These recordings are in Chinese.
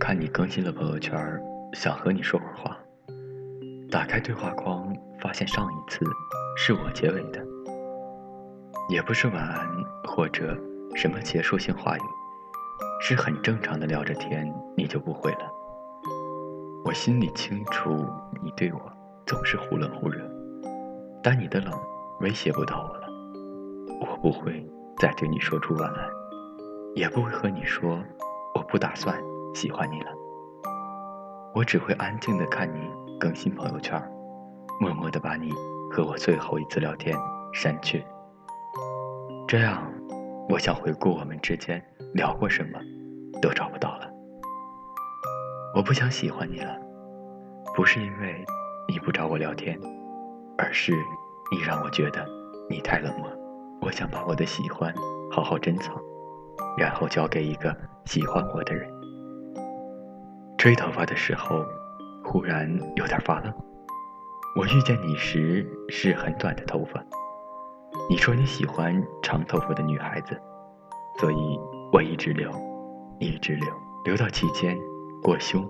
看你更新了朋友圈，想和你说会儿话。打开对话框，发现上一次是我结尾的，也不是晚安或者什么结束性话语，是很正常的聊着天，你就不回了。我心里清楚，你对我总是忽冷忽热，但你的冷威胁不到我了。我不会再对你说出晚安，也不会和你说我不打算喜欢你了。我只会安静的看你。更新朋友圈，默默的把你和我最后一次聊天删去。这样，我想回顾我们之间聊过什么，都找不到了。我不想喜欢你了，不是因为你不找我聊天，而是你让我觉得你太冷漠。我想把我的喜欢好好珍藏，然后交给一个喜欢我的人。吹头发的时候。忽然有点发愣。我遇见你时是很短的头发，你说你喜欢长头发的女孩子，所以我一直留，一直留，留到期间过胸，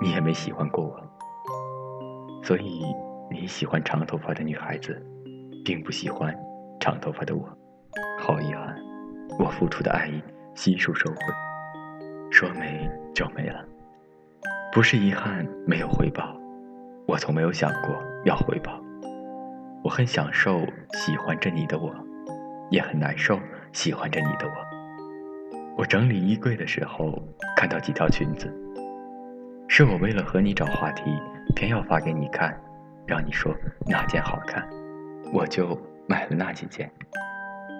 你也没喜欢过我。所以你喜欢长头发的女孩子，并不喜欢长头发的我。好遗憾，我付出的爱意悉数收回，说没就没了。不是遗憾没有回报，我从没有想过要回报。我很享受喜欢着你的我，也很难受喜欢着你的我。我整理衣柜的时候看到几条裙子，是我为了和你找话题，偏要发给你看，让你说哪件好看，我就买了那几件。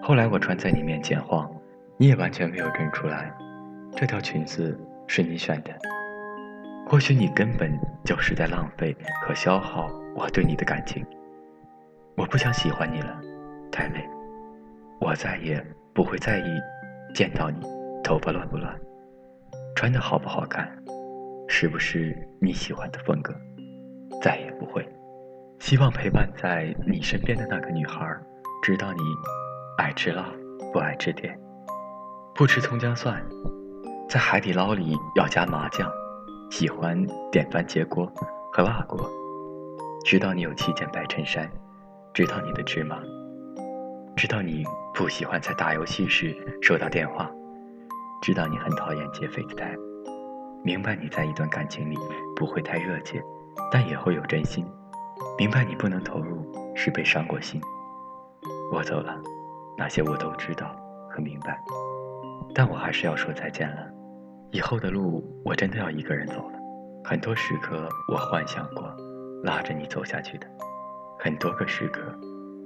后来我穿在你面前晃，你也完全没有认出来，这条裙子是你选的。或许你根本就是在浪费和消耗我对你的感情。我不想喜欢你了，太累。我再也不会在意见到你头发乱不乱，穿的好不好看，是不是你喜欢的风格，再也不会。希望陪伴在你身边的那个女孩，知道你爱吃辣不爱吃甜，不吃葱姜蒜，在海底捞里要加麻酱。喜欢点番茄锅和辣锅，知道你有七件白衬衫，知道你的芝麻，知道你不喜欢在打游戏时收到电话，知道你很讨厌接 FaceTime，明白你在一段感情里不会太热切，但也会有真心，明白你不能投入是被伤过心。我走了，那些我都知道和明白，但我还是要说再见了。以后的路，我真的要一个人走了。很多时刻，我幻想过拉着你走下去的；很多个时刻，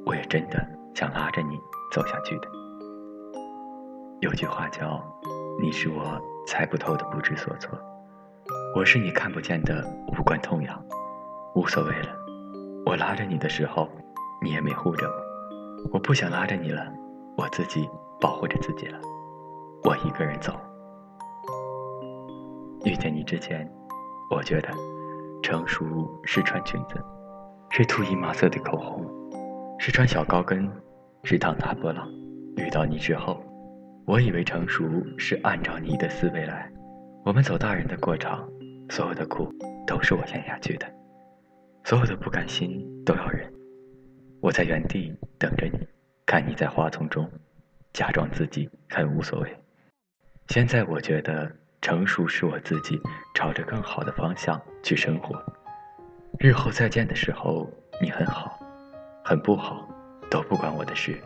我也真的想拉着你走下去的。有句话叫：“你是我猜不透的不知所措，我是你看不见的无关痛痒。”无所谓了，我拉着你的时候，你也没护着我。我不想拉着你了，我自己保护着自己了。我一个人走。遇见你之前，我觉得成熟是穿裙子，是涂一麻色的口红，是穿小高跟，是烫大波浪。遇到你之后，我以为成熟是按照你的思维来，我们走大人的过场，所有的苦都是我咽下去的，所有的不甘心都要忍。我在原地等着你，看你在花丛中假装自己很无所谓。现在我觉得。成熟是我自己朝着更好的方向去生活。日后再见的时候，你很好，很不好，都不关我的事，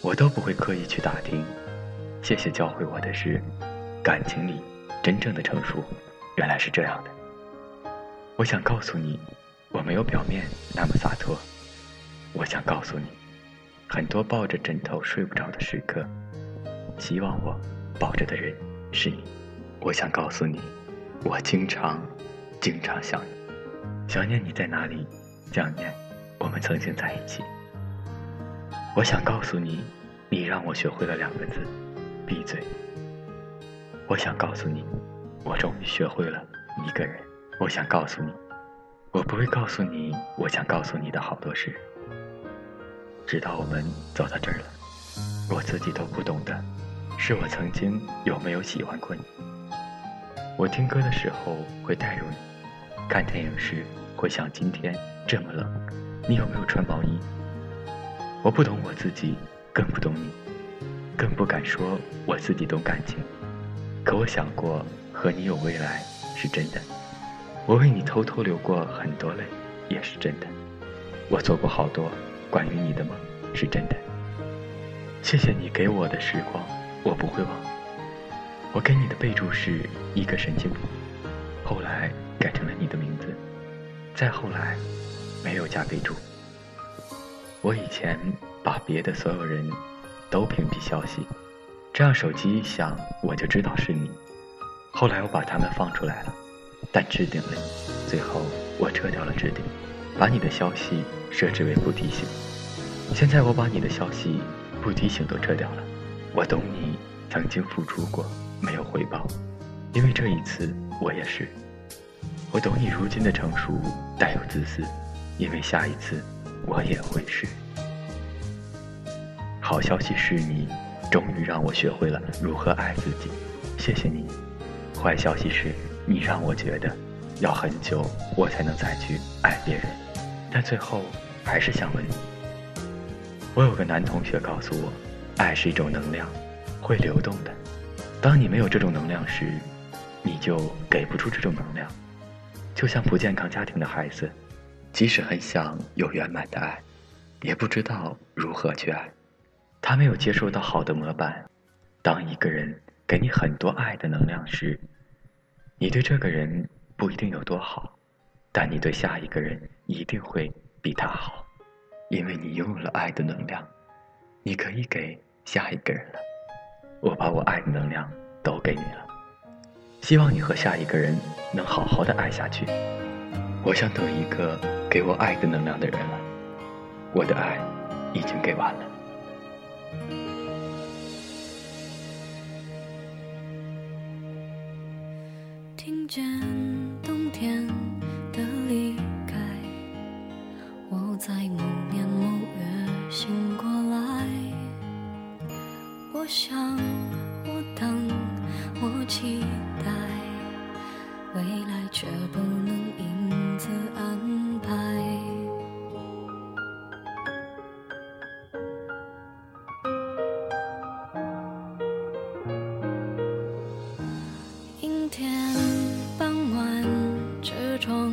我都不会刻意去打听。谢谢教会我的是，感情里真正的成熟，原来是这样的。我想告诉你，我没有表面那么洒脱。我想告诉你，很多抱着枕头睡不着的时刻，希望我抱着的人是你。我想告诉你，我经常、经常想你，想念你在哪里，想念我们曾经在一起。我想告诉你，你让我学会了两个字：闭嘴。我想告诉你，我终于学会了一个人。我想告诉你，我不会告诉你我想告诉你的好多事。直到我们走到这儿了，我自己都不懂得，是我曾经有没有喜欢过你。我听歌的时候会带入你，看电影时会想今天这么冷，你有没有穿毛衣？我不懂我自己，更不懂你，更不敢说我自己懂感情。可我想过和你有未来是真的，我为你偷偷流过很多泪也是真的，我做过好多关于你的梦是真的。谢谢你给我的时光，我不会忘。我给你的备注是一个神经病，后来改成了你的名字，再后来没有加备注。我以前把别的所有人都屏蔽消息，这样手机一响我就知道是你。后来我把他们放出来了，但置顶了你。最后我撤掉了置顶，把你的消息设置为不提醒。现在我把你的消息不提醒都撤掉了。我懂你曾经付出过。没有回报，因为这一次我也是。我懂你如今的成熟带有自私，因为下一次我也会是。好消息是你终于让我学会了如何爱自己，谢谢你。坏消息是你让我觉得要很久我才能再去爱别人，但最后还是想问你。我有个男同学告诉我，爱是一种能量，会流动的。当你没有这种能量时，你就给不出这种能量。就像不健康家庭的孩子，即使很想有圆满的爱，也不知道如何去爱。他没有接受到好的模板。当一个人给你很多爱的能量时，你对这个人不一定有多好，但你对下一个人一定会比他好，因为你拥有了爱的能量，你可以给下一个人了。我把我爱的能量都给你了，希望你和下一个人能好好的爱下去。我想等一个给我爱的能量的人了，我的爱已经给完了。听见冬天的离开，我在某想我想。期待未来，却不能因此安排。阴天傍晚，车窗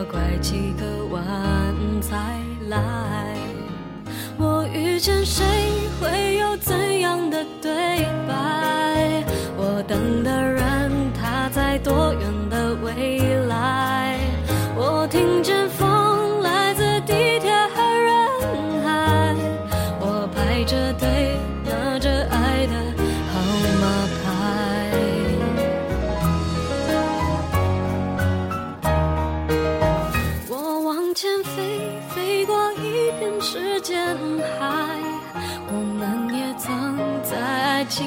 要拐几个弯才来。我遇见谁，会有怎样的对白？我等的人，他在多远的未来？我听见风来自地铁和人海，我排着队